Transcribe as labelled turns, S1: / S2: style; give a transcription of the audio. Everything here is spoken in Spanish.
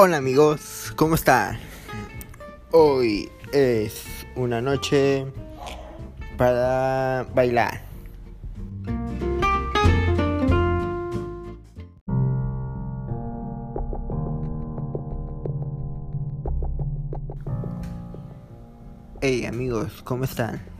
S1: Hola amigos, ¿cómo están? Hoy es una noche para bailar. Hey amigos, ¿cómo están?